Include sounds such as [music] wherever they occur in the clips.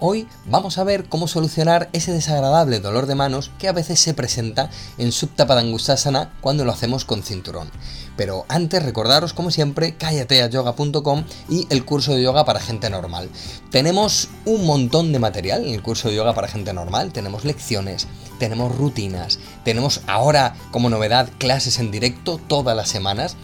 Hoy vamos a ver cómo solucionar ese desagradable dolor de manos que a veces se presenta en Subtapadangustasana cuando lo hacemos con cinturón. Pero antes recordaros como siempre callateayoga.com y el curso de yoga para gente normal. Tenemos un montón de material en el curso de yoga para gente normal, tenemos lecciones, tenemos rutinas, tenemos ahora como novedad clases en directo todas las semanas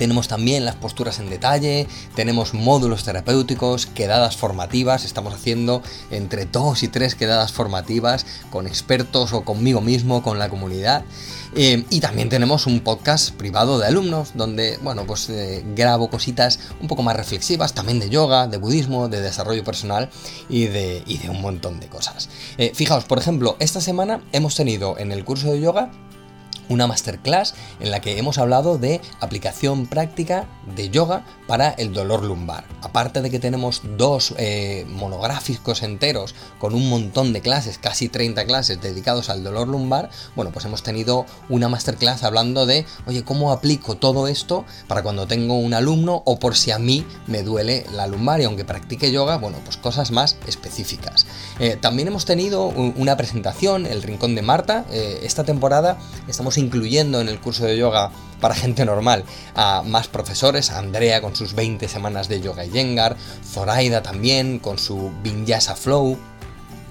tenemos también las posturas en detalle, tenemos módulos terapéuticos, quedadas formativas, estamos haciendo entre dos y tres quedadas formativas con expertos o conmigo mismo, con la comunidad. Eh, y también tenemos un podcast privado de alumnos donde, bueno, pues eh, grabo cositas un poco más reflexivas, también de yoga, de budismo, de desarrollo personal y de, de un montón de cosas. Eh, fijaos, por ejemplo, esta semana hemos tenido en el curso de yoga una masterclass en la que hemos hablado de aplicación práctica de yoga para el dolor lumbar. Aparte de que tenemos dos eh, monográficos enteros con un montón de clases, casi 30 clases dedicados al dolor lumbar, bueno, pues hemos tenido una masterclass hablando de, oye, ¿cómo aplico todo esto para cuando tengo un alumno o por si a mí me duele la lumbar y aunque practique yoga, bueno, pues cosas más específicas. Eh, también hemos tenido una presentación, el Rincón de Marta, eh, esta temporada estamos incluyendo en el curso de yoga para gente normal a más profesores, a Andrea con sus 20 semanas de yoga y Yengar, Zoraida también con su Vinyasa Flow,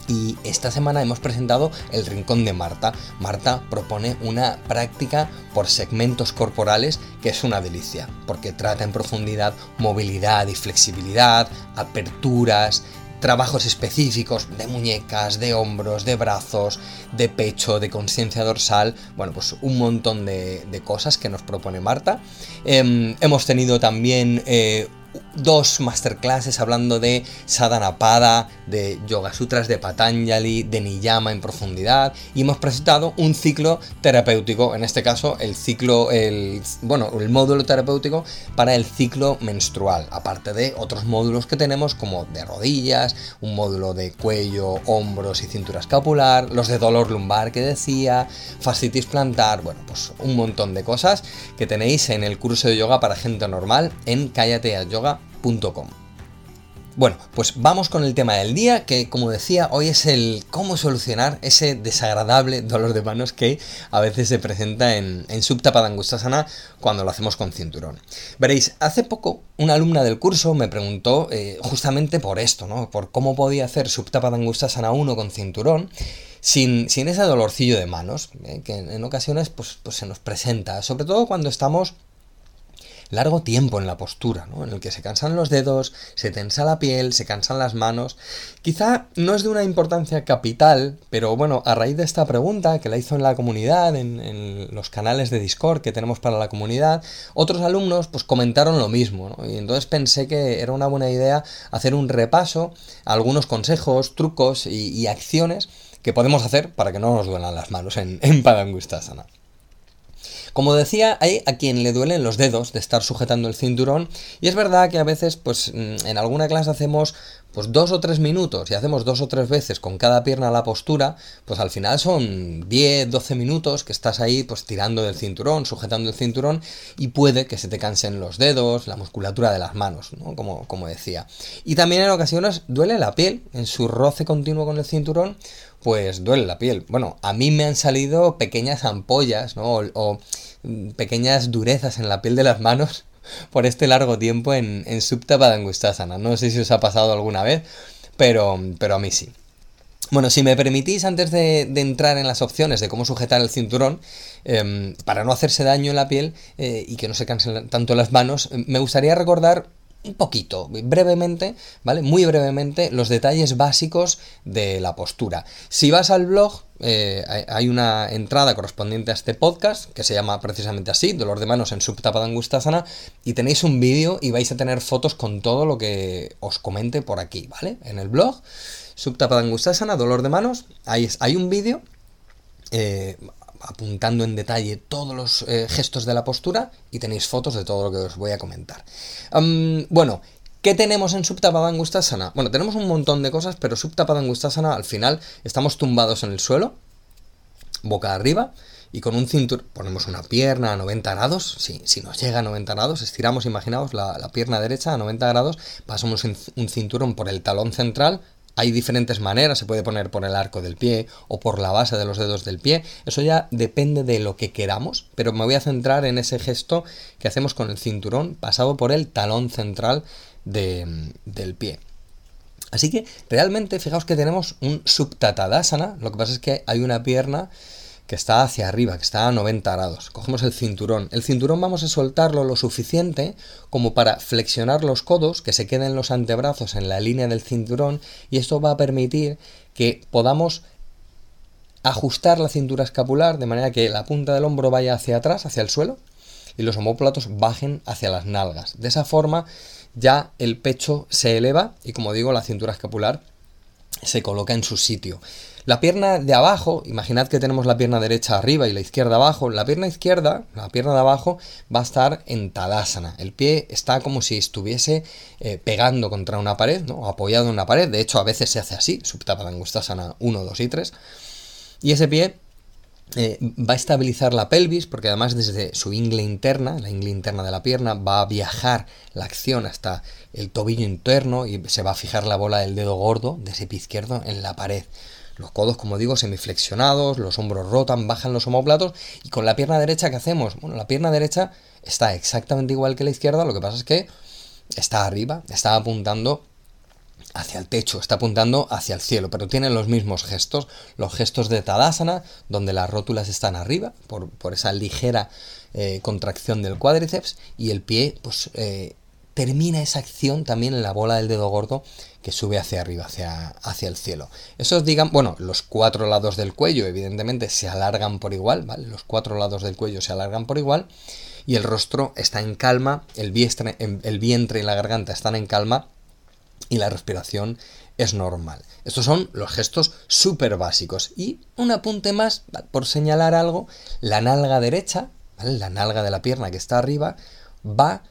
y esta semana hemos presentado el Rincón de Marta. Marta propone una práctica por segmentos corporales que es una delicia, porque trata en profundidad movilidad y flexibilidad, aperturas, trabajos específicos de muñecas, de hombros, de brazos, de pecho, de conciencia dorsal, bueno, pues un montón de, cosas que nos propone Marta. Em, hemos tenido también eh, dos masterclasses hablando de Sadhanapada, de Yoga Sutras de Patanjali, de Niyama en profundidad y hemos presentado un ciclo terapéutico, en este caso el ciclo, el, bueno, el módulo terapéutico para el ciclo menstrual, aparte de otros módulos que tenemos como de rodillas, un módulo de cuello, hombros y cintura escapular, los de dolor lumbar que decía, fascitis plantar, bueno, pues un montón de cosas que tenéis en el curso de yoga para gente normal en Cállate a Bueno, pues vamos con el tema del día, que como decía, hoy es el cómo solucionar ese desagradable dolor de manos que a veces se presenta en, en Subtapadangustasana cuando lo hacemos con cinturón. Veréis, hace poco una alumna del curso me preguntó eh, justamente por esto, ¿no? Por cómo podía hacer Subtapadangustasana 1 con cinturón sin, sin ese dolorcillo de manos, ¿eh? que en, ocasiones pues, pues se nos presenta, sobre todo cuando estamos largo tiempo en la postura, ¿no? en el que se cansan los dedos, se tensa la piel, se cansan las manos. Quizá no es de una importancia capital, pero bueno, a raíz de esta pregunta que la hizo en la comunidad, en, los canales de Discord que tenemos para la comunidad, otros alumnos pues comentaron lo mismo, ¿no? y entonces pensé que era una buena idea hacer un repaso a algunos consejos, trucos y, acciones que podemos hacer para que no nos duelan las manos en, en Padangustasana. Como decía, hay a quien le duelen los dedos de estar sujetando el cinturón y es verdad que a veces pues mm, en alguna clase hacemos pues dos o tres minutos y hacemos dos o tres veces con cada pierna la postura, pues al final son 10, 12 minutos que estás ahí pues tirando del cinturón, sujetando el cinturón y puede que se te cansen los dedos, la musculatura de las manos, ¿no? como, como decía. Y también en ocasiones duele la piel en su roce continuo con el cinturón, pues duele la piel. Bueno, a mí me han salido pequeñas ampollas, ¿no? O, mm, pequeñas durezas en la piel de las manos por este largo tiempo en, en Supta Padangustasana. No sé si os ha pasado alguna vez, pero, pero a mí sí. Bueno, si me permitís, antes de, entrar en las opciones de cómo sujetar el cinturón, em, para no hacerse daño en la piel eh, y que no se cansen tanto las manos, me gustaría recordar un poquito, brevemente, ¿vale? Muy brevemente, los detalles básicos de la postura. Si vas al blog, eh, hay una entrada correspondiente a este podcast que se llama precisamente así, dolor de manos en Subtapadangustasana, y tenéis un vídeo y vais a tener fotos con todo lo que os comente por aquí, ¿vale? En el blog, Subtapadangustasana, dolor de manos, hay un vídeo eh, apuntando en detalle todos los eh, gestos de la postura y tenéis fotos de todo lo que os voy a comentar. bueno, ¿Qué tenemos en Subtapadangustasana? Bueno, tenemos un montón de cosas, pero Subtapadangustasana al final estamos tumbados en el suelo, boca arriba, y con un cinturón ponemos una pierna a 90 grados, si, si nos llega a 90 grados, estiramos, imaginaos, la pierna derecha a 90 grados, pasamos un cinturón por el talón central, hay diferentes maneras, se puede poner por el arco del pie o por la base de los dedos del pie. Eso ya depende de lo que queramos, pero me voy a centrar en ese gesto que hacemos con el cinturón pasado por el talón central del pie. Así que realmente fijaos que tenemos un subtatadasana, lo que pasa es que hay una pierna que está hacia arriba, que está a 90 grados. Cogemos el cinturón. El cinturón vamos a soltarlo lo suficiente como para flexionar los codos, que se queden los antebrazos en la línea del cinturón, y esto va a permitir que podamos ajustar la cintura escapular de manera que la punta del hombro vaya hacia atrás, hacia el suelo, y los homóplatos bajen hacia las nalgas. De esa forma ya el pecho se eleva y como digo la cintura escapular se coloca en su sitio. La pierna de abajo, imaginad que tenemos la pierna derecha arriba y la izquierda abajo, la pierna izquierda, la pierna de abajo, va a estar en Tadasana. El pie está como si estuviese eh, pegando contra una pared, ¿no? apoyado en una pared. De hecho, a veces se hace así, Subtapadangustasana 1, 2 y 3. Y ese pie eh, va a estabilizar la pelvis porque además desde su ingle interna, la ingle interna de la pierna, va a viajar la acción hasta el tobillo interno y se va a fijar la bola del dedo gordo de ese pie izquierdo en la pared. Los codos, como digo, semiflexionados, los hombros rotan, bajan los homóplatos y con la pierna derecha, ¿qué hacemos? Bueno, la pierna derecha está exactamente igual que la izquierda, lo que pasa es que está arriba, está apuntando hacia el techo, está apuntando hacia el cielo, pero tiene los mismos gestos, los gestos de Tadasana, donde las rótulas están arriba, por, esa ligera eh, contracción del cuádriceps, y el pie, pues, eh, termina esa acción también en la bola del dedo gordo que sube hacia arriba, hacia, hacia el cielo. Esos digan, bueno, los cuatro lados del cuello, evidentemente, se alargan por igual, ¿vale? Los cuatro lados del cuello se alargan por igual, y el rostro está en calma, el el vientre y la garganta están en calma, y la respiración es normal. Estos son los gestos súper básicos. Y un apunte más, por señalar algo, la nalga derecha, la nalga de la pierna que está arriba, va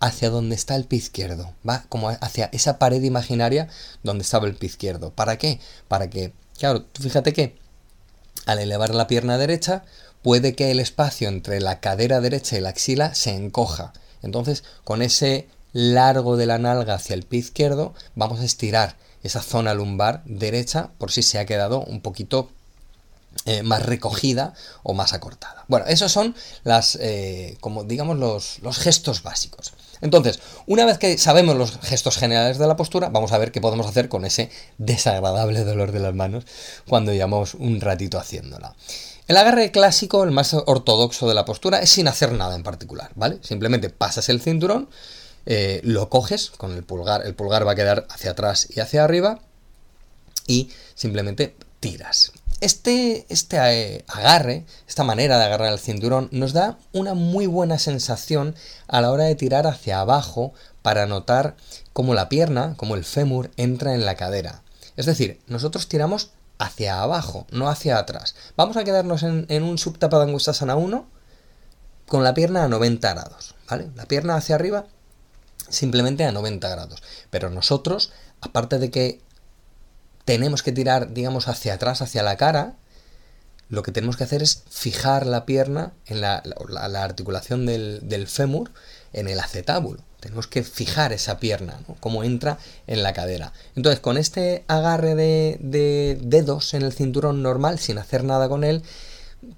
hacia donde está el pie izquierdo, va como hacia esa pared imaginaria donde estaba el pie izquierdo. ¿Para qué? Para que, claro, tú fíjate que al elevar la pierna derecha, puede que el espacio entre la cadera derecha y la axila se encoja. Entonces, con ese largo de la nalga hacia el pie izquierdo, vamos a estirar esa zona lumbar derecha por si se ha quedado un poquito eh, más recogida o más acortada. Bueno, esos son las, eh, como digamos, los, los gestos básicos. Entonces, una vez que sabemos los gestos generales de la postura, vamos a ver qué podemos hacer con ese desagradable dolor de las manos cuando llevamos un ratito haciéndola. El agarre clásico, el más ortodoxo de la postura, es sin hacer nada en particular, ¿vale? Simplemente pasas el cinturón, eh, lo coges con el pulgar, el pulgar va a quedar hacia atrás y hacia arriba y simplemente tiras. Este, este eh, agarre, esta manera de agarrar el cinturón, nos da una muy buena sensación a la hora de tirar hacia abajo para notar cómo la pierna, como el fémur, entra en la cadera. Es decir, nosotros tiramos hacia abajo, no hacia atrás. Vamos a quedarnos en, un subtapadangustasana 1 con la pierna a 90 grados, ¿vale? La pierna hacia arriba simplemente a 90 grados. Pero nosotros, aparte de que tenemos que tirar, digamos, hacia atrás, hacia la cara, lo que tenemos que hacer es fijar la pierna en la, articulación del, fémur en el acetábulo. Tenemos que fijar esa pierna, ¿no? Cómo entra en la cadera. Entonces, con este agarre de, de dedos en el cinturón normal, sin hacer nada con él,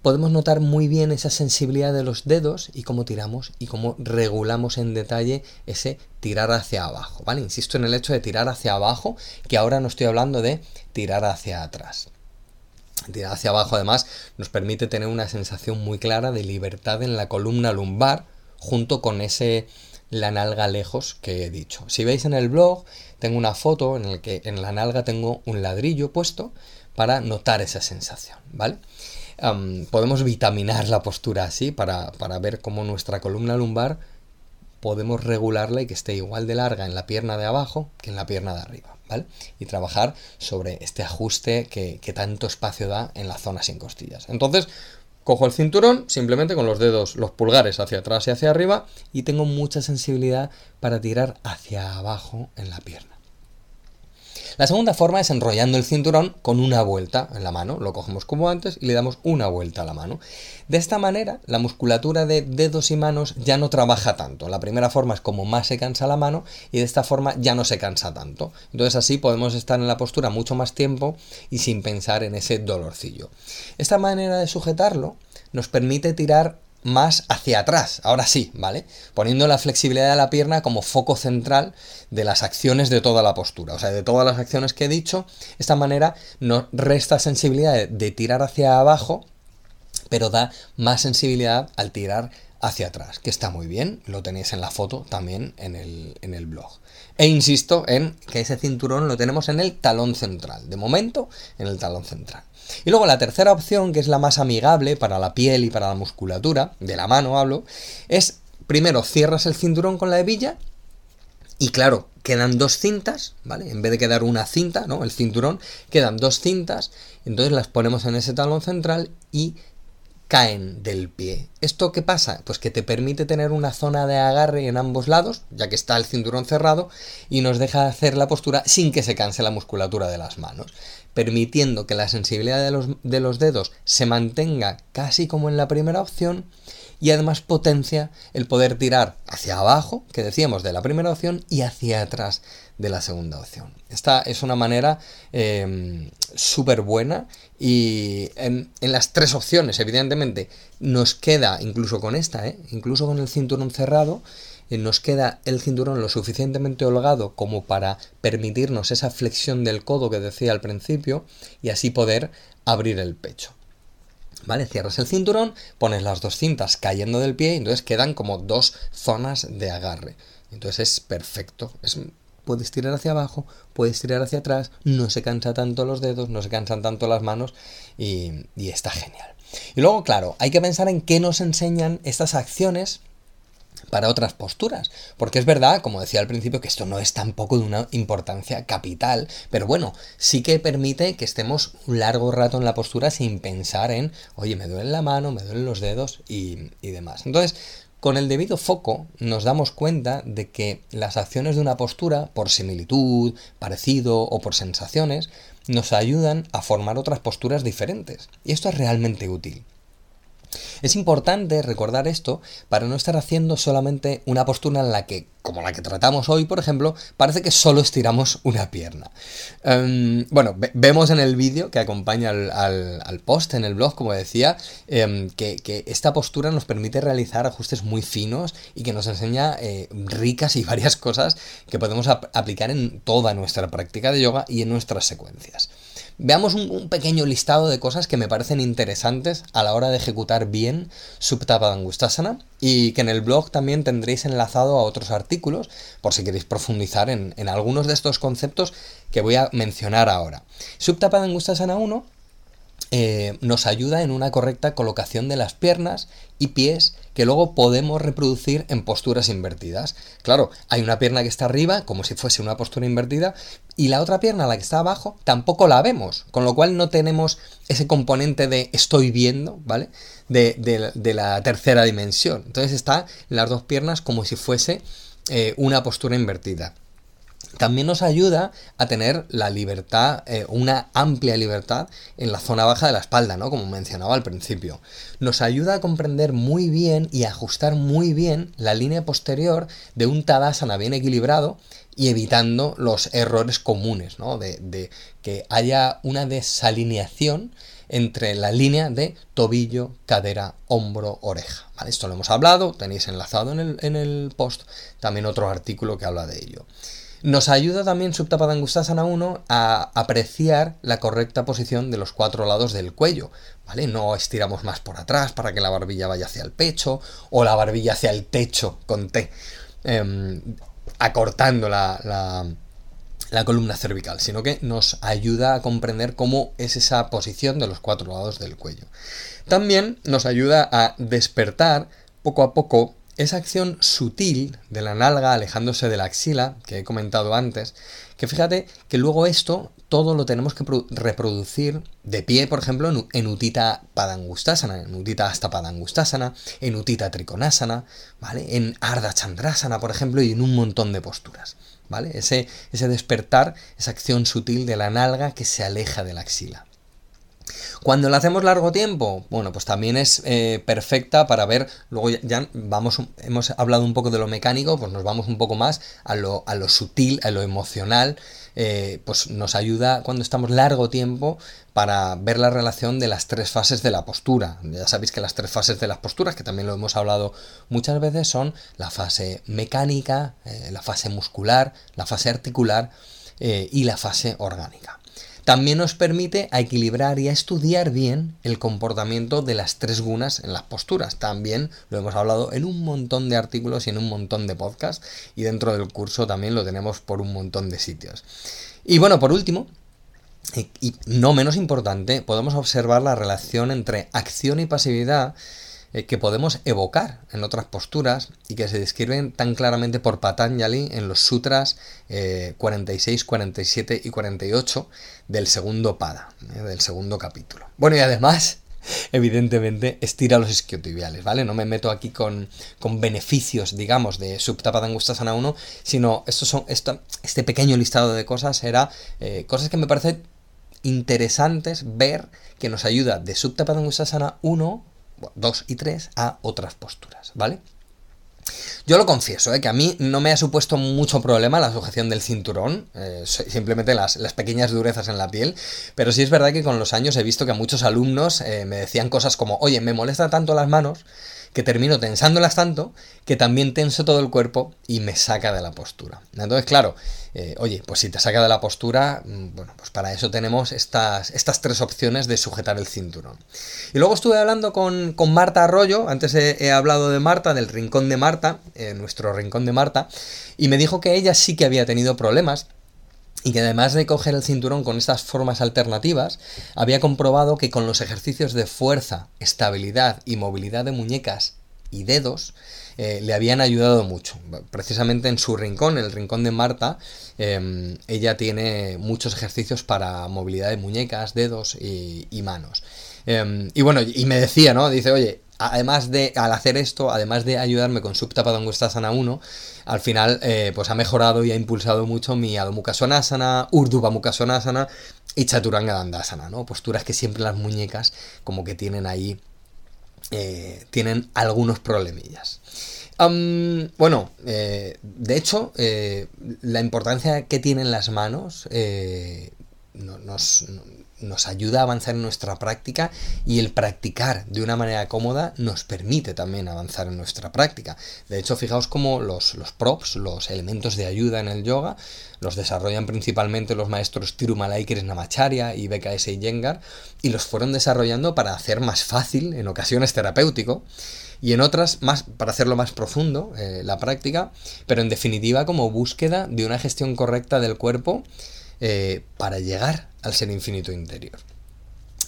podemos notar muy bien esa sensibilidad de los dedos y cómo tiramos y cómo regulamos en detalle ese tirar hacia abajo, ¿vale? Insisto en el hecho de tirar hacia abajo, que ahora no estoy hablando de tirar hacia atrás. Tirar hacia abajo además nos permite tener una sensación muy clara de libertad en la columna lumbar junto con ese la nalga lejos que he dicho. Si veis en el blog, tengo una foto en la que en la nalga tengo un ladrillo puesto para notar esa sensación, ¿vale? Podemos vitaminar la postura así para, para ver cómo nuestra columna lumbar podemos regularla y que esté igual de larga en la pierna de abajo que en la pierna de arriba, ¿vale? Y trabajar sobre este ajuste que, que tanto espacio da en la zona sin costillas. Entonces, Cojo el cinturón simplemente con los dedos, los pulgares hacia atrás y hacia arriba y tengo mucha sensibilidad para tirar hacia abajo en la pierna. La segunda forma es enrollando el cinturón con una vuelta en la mano. Lo cogemos como antes y le damos una vuelta a la mano. De esta manera, la musculatura de dedos y manos ya no trabaja tanto. La primera forma es como más se cansa la mano y de esta forma ya no se cansa tanto. Entonces así podemos estar en la postura mucho más tiempo y sin pensar en ese dolorcillo. Esta manera de sujetarlo nos permite tirar más hacia atrás, ahora sí, ¿vale? Poniendo la flexibilidad de la pierna como foco central de las acciones de toda la postura, o sea, de todas las acciones que he dicho, esta manera nos resta sensibilidad de, tirar hacia abajo, pero da más sensibilidad al tirar hacia atrás, que está muy bien, lo tenéis en la foto también en el, en el blog. E insisto en que ese cinturón lo tenemos en el talón central, de momento en el talón central. Y luego la tercera opción, que es la más amigable para la piel y para la musculatura, de la mano hablo, es primero cierras el cinturón con la hebilla y claro, quedan dos cintas, ¿vale? En vez de quedar una cinta, ¿no? El cinturón, quedan dos cintas, entonces las ponemos en ese talón central y caen del pie. ¿Esto qué pasa? Pues que te permite tener una zona de agarre en ambos lados, ya que está el cinturón cerrado, y nos deja hacer la postura sin que se canse la musculatura de las manos permitiendo que la sensibilidad de los, de los dedos se mantenga casi como en la primera opción y además potencia el poder tirar hacia abajo, que decíamos de la primera opción, y hacia atrás de la segunda opción. Esta es una manera em, súper buena y en, en, las tres opciones, evidentemente, nos queda, incluso con esta, ¿eh? incluso con el cinturón cerrado, eh, nos queda el cinturón lo suficientemente holgado como para permitirnos esa flexión del codo que decía al principio y así poder abrir el pecho. ¿Vale? Cierras el cinturón, pones las dos cintas cayendo del pie y entonces quedan como dos zonas de agarre. Entonces es perfecto. Es, puedes tirar hacia abajo, puedes tirar hacia atrás, no se cansa tanto los dedos, no se cansan tanto las manos y, y está genial. Y luego, claro, hay que pensar en qué nos enseñan estas acciones para otras posturas. Porque es verdad, como decía al principio, que esto no es tampoco de una importancia capital, pero bueno, sí que permite que estemos un largo rato en la postura sin pensar en, oye, me duele la mano, me duelen los dedos y, demás. Entonces, con el debido foco nos damos cuenta de que las acciones de una postura, por similitud, parecido o por sensaciones, nos ayudan a formar otras posturas diferentes. Y esto es realmente útil. Es importante recordar esto para no estar haciendo solamente una postura en la que, como la que tratamos hoy, por ejemplo, parece que solo estiramos una pierna. Em, bueno, vemos en el vídeo que acompaña al, post en el blog, como decía, em, que, esta postura nos permite realizar ajustes muy finos y que nos enseña eh, ricas y [laughs] varias cosas que podemos aplicar en toda nuestra práctica de yoga y en nuestras secuencias. Veamos un, pequeño listado de cosas que me parecen interesantes a la hora de ejecutar bien Subtapadangustasana y que en el blog también tendréis enlazado a otros artículos por si queréis profundizar en, algunos de estos conceptos que voy a mencionar ahora. Subtapadangustasana 1 eh, nos ayuda en una correcta colocación de las piernas y pies que luego podemos reproducir en posturas invertidas. Claro, hay una pierna que está arriba, como si fuese una postura invertida, y la otra pierna, la que está abajo, tampoco la vemos, con lo cual no tenemos ese componente de estoy viendo, ¿vale? De, la tercera dimensión. Entonces está las dos piernas como si fuese eh, una postura invertida también nos ayuda a tener la libertad, eh, una amplia libertad en la zona baja de la espalda, ¿no? Como mencionaba al principio. Nos ayuda a comprender muy bien y ajustar muy bien la línea posterior de un Tadasana bien equilibrado y evitando los errores comunes, ¿no? De, que haya una desalineación entre la línea de tobillo, cadera, hombro, oreja. Esto lo hemos hablado, tenéis enlazado en el, en el post también otro artículo que habla de ello. Nos ayuda también Subtapadangustasana 1 a apreciar la correcta posición de los cuatro lados del cuello, ¿vale? No estiramos más por atrás para que la barbilla vaya hacia el pecho o la barbilla hacia el techo con T. em, acortando la, la columna cervical, sino que nos ayuda a comprender cómo es esa posición de los cuatro lados del cuello. También nos ayuda a despertar poco a poco esa acción sutil de la nalga alejándose de la axila, que he comentado antes, que fíjate que luego esto todo lo tenemos que reproducir de pie, por ejemplo, en Utita Padangustasana, en Utita hasta Padangustasana, en Utita Trikonasana, ¿vale? En Ardha Chandrasana, por ejemplo, y en un montón de posturas, ¿vale? Ese, ese despertar, esa acción sutil de la nalga que se aleja de la axila. Cuando la hacemos largo tiempo, bueno, pues también es eh, perfecta para ver, luego ya, vamos, hemos hablado un poco de lo mecánico, pues nos vamos un poco más a lo, sutil, a lo emocional, eh, pues nos ayuda cuando estamos largo tiempo para ver la relación de las tres fases de la postura. Ya sabéis que las tres fases de las posturas, que también lo hemos hablado muchas veces, son la fase mecánica, eh, la fase muscular, la fase articular y la fase orgánica. También nos permite equilibrar y a estudiar bien el comportamiento de las tres gunas en las posturas. También lo hemos hablado en un montón de artículos y en un montón de podcasts y dentro del curso también lo tenemos por un montón de sitios. Y bueno, por último, y no menos importante, podemos observar la relación entre acción y pasividad eh, que podemos evocar en otras posturas y que se describen tan claramente por Patanjali en los sutras 46, eh, 47 y 48 del segundo pada, eh, del segundo capítulo. Bueno, y además, [laughs] evidentemente, estira los isquiotibiales, ¿vale? No me meto aquí con, beneficios, digamos, de Subtapadangustasana 1, sino estos son, este pequeño listado de cosas era cosas que me parecen interesantes ver que nos ayuda de Subtapadangustasana 1 2 y 3 a otras posturas, ¿vale? Yo lo confieso, ¿eh? que a mí no me ha supuesto mucho problema la sujeción del cinturón, eh, simplemente las, pequeñas durezas en la piel, pero sí es verdad que con los años he visto que a muchos alumnos eh, me decían cosas como, oye, me molesta tanto las manos que termino tensándolas tanto que también tenso todo el cuerpo y me saca de la postura. Entonces, claro, eh, oye, pues si te saca de la postura, mm, bueno, pues para eso tenemos estas, estas tres opciones de sujetar el cinturón. Y luego estuve hablando con, Marta Arroyo, antes he, hablado de Marta, del rincón de Marta, eh, nuestro rincón de Marta, y me dijo que ella sí que había tenido problemas y que además de coger el cinturón con estas formas alternativas, había comprobado que con los ejercicios de fuerza, estabilidad y movilidad de muñecas y dedos, eh, le habían ayudado mucho. Precisamente en su rincón, el rincón de Marta, em, ella tiene muchos ejercicios para movilidad de muñecas, dedos y, manos. Em, y bueno, y me decía, ¿no? Dice, oye, además de, al hacer esto, además de ayudarme con Supta Padangustasana 1, al final eh, pues ha mejorado y ha impulsado mucho mi Adho Mukha Sonasana, Urdhva y Chaturanga Dandasana, ¿no? Posturas que siempre las muñecas como que tienen ahí, eh, tienen algunos problemillas. bueno, eh, de hecho, la importancia que tienen las manos nos, nos ayuda a avanzar en nuestra práctica y el practicar de una manera cómoda nos permite también avanzar en nuestra práctica. De hecho, fijaos cómo los, los props, los elementos de ayuda en el yoga, los desarrollan principalmente los maestros Tirumalai Namacharya y BKS Iyengar y los fueron desarrollando para hacer más fácil, en ocasiones terapéutico, y en otras más para hacerlo más profundo eh, la práctica, pero en definitiva como búsqueda de una gestión correcta del cuerpo eh, para llegar al ser infinito interior.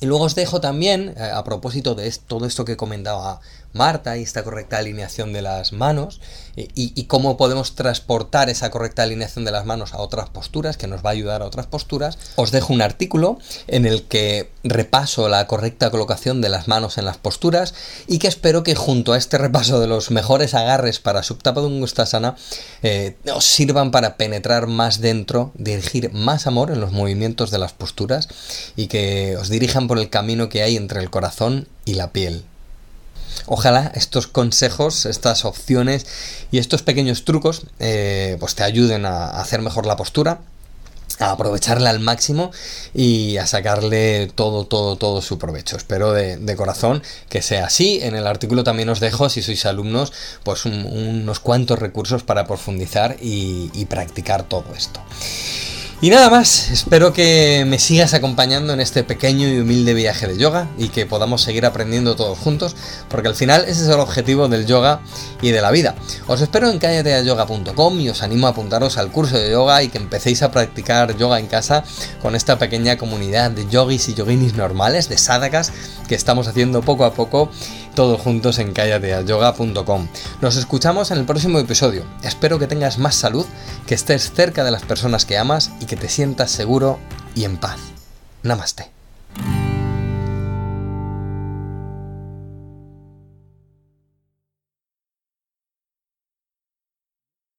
Y luego os dejo también, eh, a propósito de todo esto que comentaba Marta y esta correcta alineación de las manos y, cómo podemos transportar esa correcta alineación de las manos a otras posturas, que nos va a ayudar a otras posturas, os dejo un artículo en el que repaso la correcta colocación de las manos en las posturas y que espero que junto a este repaso de los mejores agarres para Subtapadungustasana eh, os sirvan para penetrar más dentro, dirigir más amor en los movimientos de las posturas y que os dirijan por el camino que hay entre el corazón y la piel. Ojalá estos consejos, estas opciones y estos pequeños trucos eh, pues te ayuden a hacer mejor la postura, a aprovecharla al máximo y a sacarle todo, todo, todo su provecho. Espero de, corazón que sea así. En el artículo también os dejo, si sois alumnos, pues unos cuantos recursos para profundizar y practicar todo esto. Y nada más, espero que me sigas acompañando en este pequeño y humilde viaje de yoga y que podamos seguir aprendiendo todos juntos, porque al final ese es el objetivo del yoga y de la vida. Os espero en callateayoga.com y os animo a apuntaros al curso de yoga y que empecéis a practicar yoga en casa con esta pequeña comunidad de yogis y yoginis normales, de sadhakas, que estamos haciendo poco a poco todos juntos en callateayoga.com. Nos escuchamos en el próximo episodio. Espero que tengas más salud, que estés cerca de las personas que amas que te sientas seguro y en paz. Namaste.